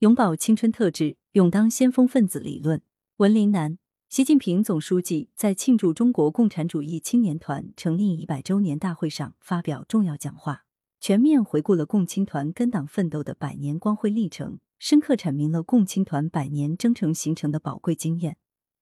永葆青春特质，勇当先锋分子。理论，文林南。习近平总书记在庆祝中国共产主义青年团成立一百周年大会上发表重要讲话，全面回顾了共青团跟党奋斗的百年光辉历程，深刻阐明了共青团百年征程形成的宝贵经验，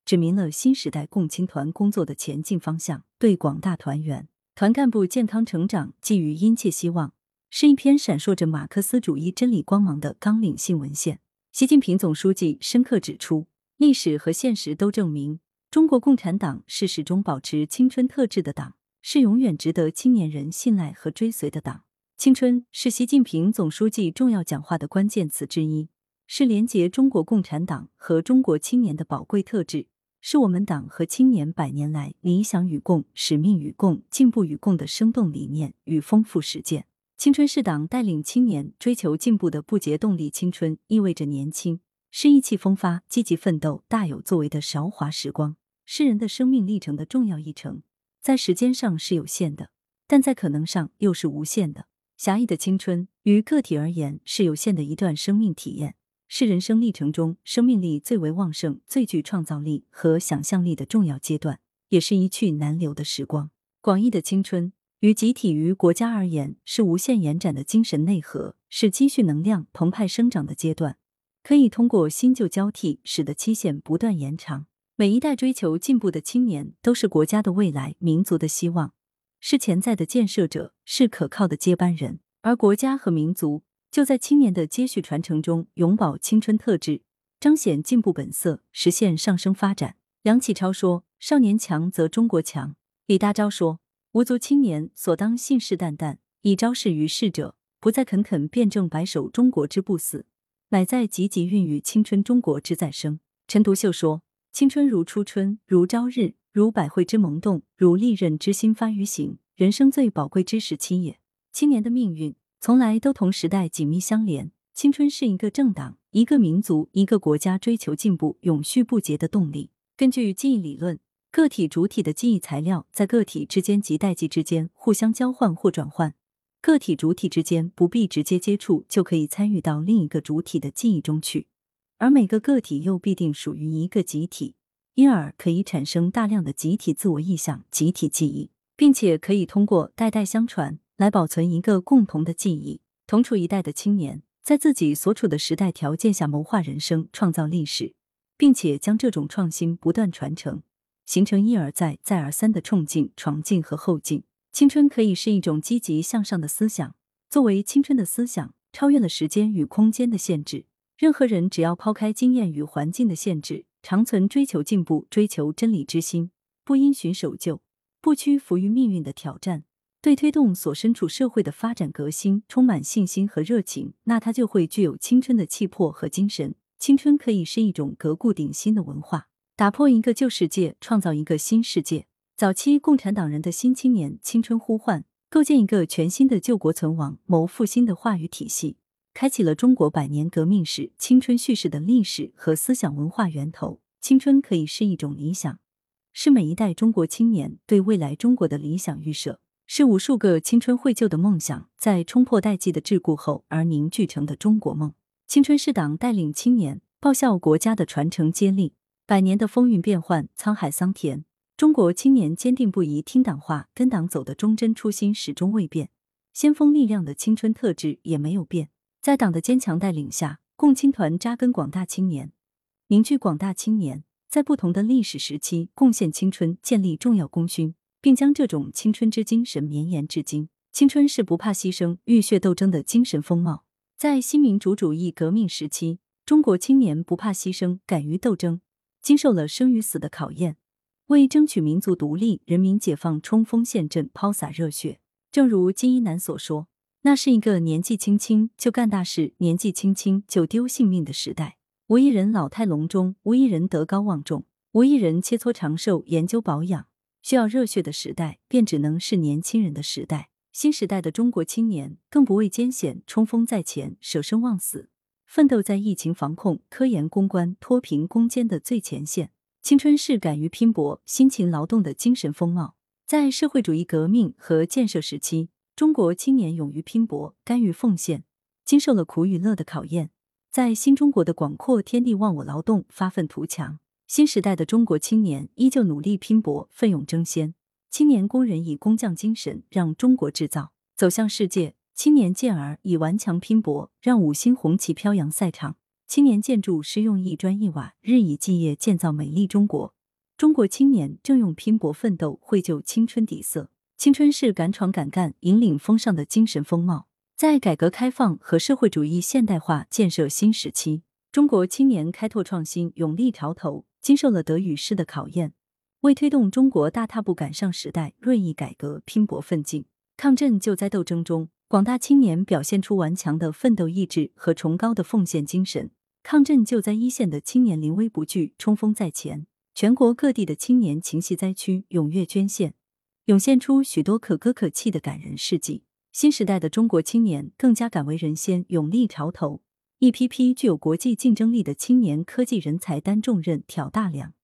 指明了新时代共青团工作的前进方向，对广大团员、团干部健康成长寄予殷切希望，是一篇闪烁着马克思主义真理光芒的纲领性文献。习近平总书记深刻指出。历史和现实都证明，中国共产党是始终保持青春特质的党，是永远值得青年人信赖和追随的党。青春是习近平总书记重要讲话的关键词之一，是连接中国共产党和中国青年的宝贵特质，是我们党和青年百年来理想与共、使命与共、进步与共的生动理念与丰富实践。青春是党带领青年追求进步的不竭动力。青春意味着年轻。是意气风发、积极奋斗、大有作为的韶华时光，是人的生命历程的重要一程。在时间上是有限的，但在可能上又是无限的。狭义的青春，于个体而言是有限的一段生命体验，是人生历程中生命力最为旺盛、最具创造力和想象力的重要阶段，也是一去难留的时光。广义的青春，于集体于国家而言是无限延展的精神内核，是积蓄能量、澎湃生长的阶段。可以通过新旧交替，使得期限不断延长。每一代追求进步的青年，都是国家的未来、民族的希望，是潜在的建设者，是可靠的接班人。而国家和民族就在青年的接续传承中，永葆青春特质，彰显进步本色，实现上升发展。梁启超说：“少年强则中国强。”李大钊说：“无足青年所当信誓旦旦以昭示于世者，不在恳恳辩证白首中国之不死。”乃在积极孕育青春中国之再生。陈独秀说：“青春如初春，如朝日，如百卉之萌动，如利刃之新发于形，人生最宝贵之时期也。青年的命运从来都同时代紧密相连。青春是一个政党、一个民族、一个国家追求进步永续不竭的动力。根据记忆理论，个体主体的记忆材料在个体之间及代际之间互相交换或转换。”个体主体之间不必直接接触，就可以参与到另一个主体的记忆中去，而每个个体又必定属于一个集体，因而可以产生大量的集体自我意向、集体记忆，并且可以通过代代相传来保存一个共同的记忆。同处一代的青年，在自己所处的时代条件下谋划人生、创造历史，并且将这种创新不断传承，形成一而再、再而三的冲劲、闯劲和后劲。青春可以是一种积极向上的思想，作为青春的思想，超越了时间与空间的限制。任何人只要抛开经验与环境的限制，长存追求进步、追求真理之心，不因循守旧，不屈服于命运的挑战，对推动所身处社会的发展革新充满信心和热情，那他就会具有青春的气魄和精神。青春可以是一种革故鼎新的文化，打破一个旧世界，创造一个新世界。早期共产党人的新青年青春呼唤，构建一个全新的救国存亡、谋复兴的话语体系，开启了中国百年革命史青春叙事的历史和思想文化源头。青春可以是一种理想，是每一代中国青年对未来中国的理想预设，是无数个青春绘就的梦想在冲破代际的桎梏后而凝聚成的中国梦。青春是党带领青年报效国家的传承接力。百年的风云变幻，沧海桑田。中国青年坚定不移听党话、跟党走的忠贞初心始终未变，先锋力量的青春特质也没有变。在党的坚强带领下，共青团扎根广大青年，凝聚广大青年，在不同的历史时期贡献青春，建立重要功勋，并将这种青春之精神绵延至今。青春是不怕牺牲、浴血斗争的精神风貌。在新民主主义革命时期，中国青年不怕牺牲，敢于斗争，经受了生与死的考验。为争取民族独立、人民解放冲锋陷阵、抛洒热血。正如金一南所说：“那是一个年纪轻轻就干大事、年纪轻轻就丢性命的时代。无一人老态龙钟，无一人德高望重，无一人切磋长寿、研究保养。需要热血的时代，便只能是年轻人的时代。新时代的中国青年，更不畏艰险，冲锋在前，舍生忘死，奋斗在疫情防控、科研攻关、脱贫攻坚的最前线。”青春是敢于拼搏、辛勤劳动的精神风貌。在社会主义革命和建设时期，中国青年勇于拼搏、甘于奉献，经受了苦与乐的考验，在新中国的广阔天地，忘我劳动，发愤图强。新时代的中国青年依旧努力拼搏，奋勇争先。青年工人以工匠精神让中国制造走向世界。青年健儿以顽强拼搏，让五星红旗飘扬赛场。青年建筑师用一砖一瓦，日以继夜建造美丽中国。中国青年正用拼搏奋斗绘就青春底色。青春是敢闯敢干、引领风尚的精神风貌。在改革开放和社会主义现代化建设新时期，中国青年开拓创新，勇立潮头，经受了德与失的考验，为推动中国大踏步赶上时代、锐意改革拼搏奋进。抗震救灾斗争中。广大青年表现出顽强的奋斗意志和崇高的奉献精神，抗震救灾一线的青年临危不惧、冲锋在前，全国各地的青年情系灾区，踊跃捐献，涌现出许多可歌可泣的感人事迹。新时代的中国青年更加敢为人先，勇立潮头，一批批具有国际竞争力的青年科技人才担重任、挑大梁，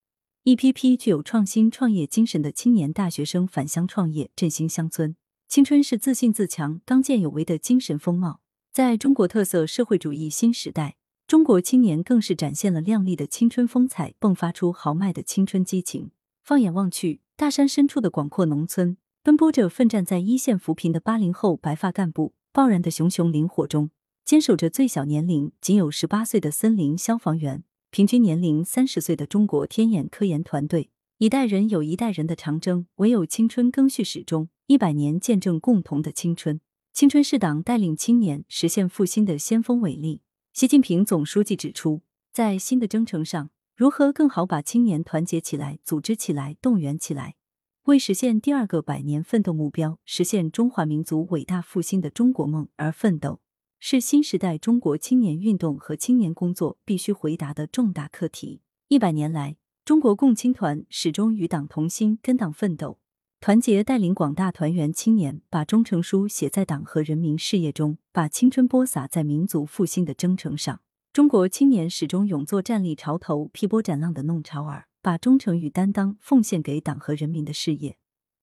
一批批具有创新创业精神的青年大学生返乡创业，振兴乡村。青春是自信自强、刚健有为的精神风貌。在中国特色社会主义新时代，中国青年更是展现了亮丽的青春风采，迸发出豪迈的青春激情。放眼望去，大山深处的广阔农村，奔波着奋战在一线扶贫的八零后白发干部；爆燃的熊熊林火中，坚守着最小年龄仅有十八岁的森林消防员，平均年龄三十岁的中国天眼科研团队。一代人有一代人的长征，唯有青春更续始终。一百年见证共同的青春，青春是党带领青年实现复兴的先锋伟力。习近平总书记指出，在新的征程上，如何更好把青年团结起来、组织起来、动员起来，为实现第二个百年奋斗目标、实现中华民族伟大复兴的中国梦而奋斗，是新时代中国青年运动和青年工作必须回答的重大课题。一百年来，中国共青团始终与党同心，跟党奋斗。团结带领广大团员青年，把忠诚书写在党和人民事业中，把青春播撒在民族复兴的征程上。中国青年始终勇作站立潮头、劈波斩浪的弄潮儿，把忠诚与担当奉献给党和人民的事业，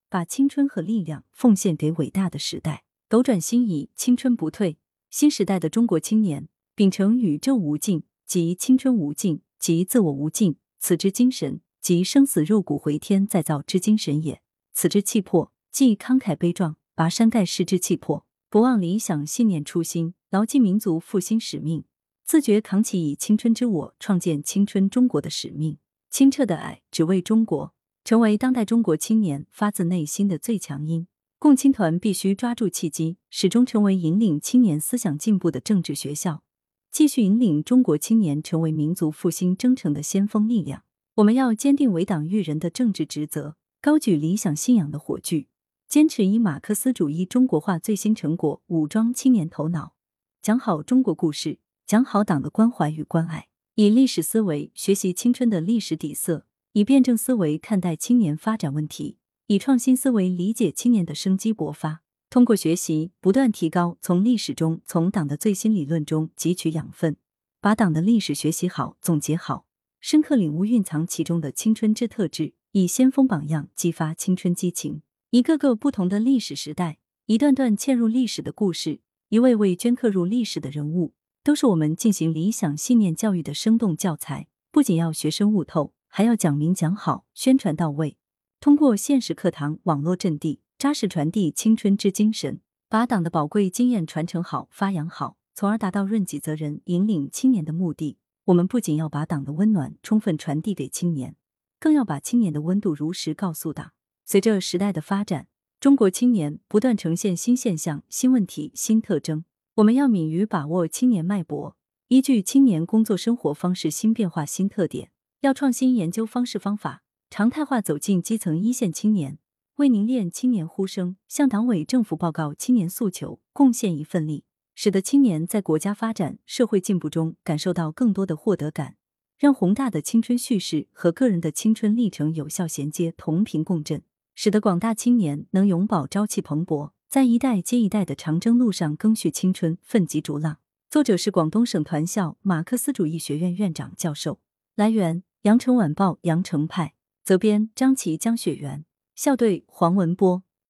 把青春和力量奉献给伟大的时代。斗转星移，青春不退。新时代的中国青年秉承宇宙无尽，即青春无尽，即自我无尽，此之精神，即生死肉骨回天再造之精神也。此之气魄，即慷慨悲壮，拔山盖世之气魄；不忘理想信念初心，牢记民族复兴使命，自觉扛起以青春之我创建青春中国的使命。清澈的爱，只为中国，成为当代中国青年发自内心的最强音。共青团必须抓住契机，始终成为引领青年思想进步的政治学校，继续引领中国青年成为民族复兴征程的先锋力量。我们要坚定为党育人的政治职责。高举理想信仰的火炬，坚持以马克思主义中国化最新成果武装青年头脑，讲好中国故事，讲好党的关怀与关爱，以历史思维学习青春的历史底色，以辩证思维看待青年发展问题，以创新思维理解青年的生机勃发。通过学习不断提高，从历史中、从党的最新理论中汲取养分，把党的历史学习好、总结好，深刻领悟蕴藏其中的青春之特质。以先锋榜样激发青春激情，一个个不同的历史时代，一段段嵌入历史的故事，一位位镌刻入历史的人物，都是我们进行理想信念教育的生动教材。不仅要学生悟透，还要讲明讲好，宣传到位。通过现实课堂、网络阵地，扎实传递青春之精神，把党的宝贵经验传承好、发扬好，从而达到润己泽人、引领青年的目的。我们不仅要把党的温暖充分传递给青年。更要把青年的温度如实告诉党。随着时代的发展，中国青年不断呈现新现象、新问题、新特征。我们要敏于把握青年脉搏，依据青年工作生活方式新变化、新特点，要创新研究方式方法，常态化走进基层一线青年，为凝练青年呼声，向党委政府报告青年诉求，贡献一份力，使得青年在国家发展、社会进步中感受到更多的获得感。让宏大的青春叙事和个人的青春历程有效衔接、同频共振，使得广大青年能永葆朝气蓬勃，在一代接一代的长征路上更续青春、奋楫逐浪。作者是广东省团校马克思主义学院院长、教授。来源：羊城晚报羊城派，责编：张琪、江雪源，校对：黄文波。